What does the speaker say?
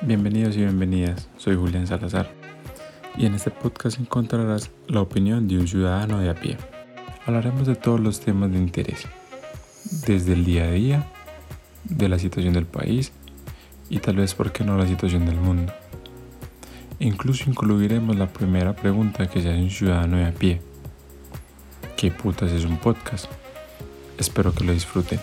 Bienvenidos y bienvenidas, soy Julián Salazar y en este podcast encontrarás la opinión de un ciudadano de a pie. Hablaremos de todos los temas de interés, desde el día a día, de la situación del país y tal vez, por qué no, la situación del mundo. Incluso incluiremos la primera pregunta que se hace un ciudadano de a pie. ¿Qué putas es un podcast? Espero que lo disfruten.